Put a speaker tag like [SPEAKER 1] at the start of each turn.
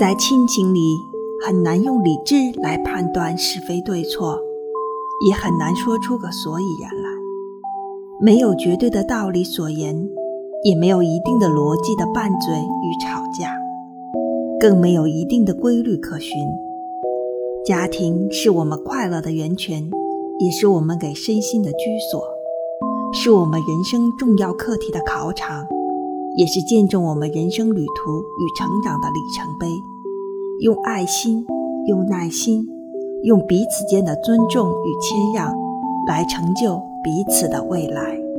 [SPEAKER 1] 在亲情里，很难用理智来判断是非对错，也很难说出个所以然来。没有绝对的道理所言，也没有一定的逻辑的拌嘴与吵架，更没有一定的规律可循。家庭是我们快乐的源泉，也是我们给身心的居所，是我们人生重要课题的考场。也是见证我们人生旅途与成长的里程碑。用爱心，用耐心，用彼此间的尊重与谦让，来成就彼此的未来。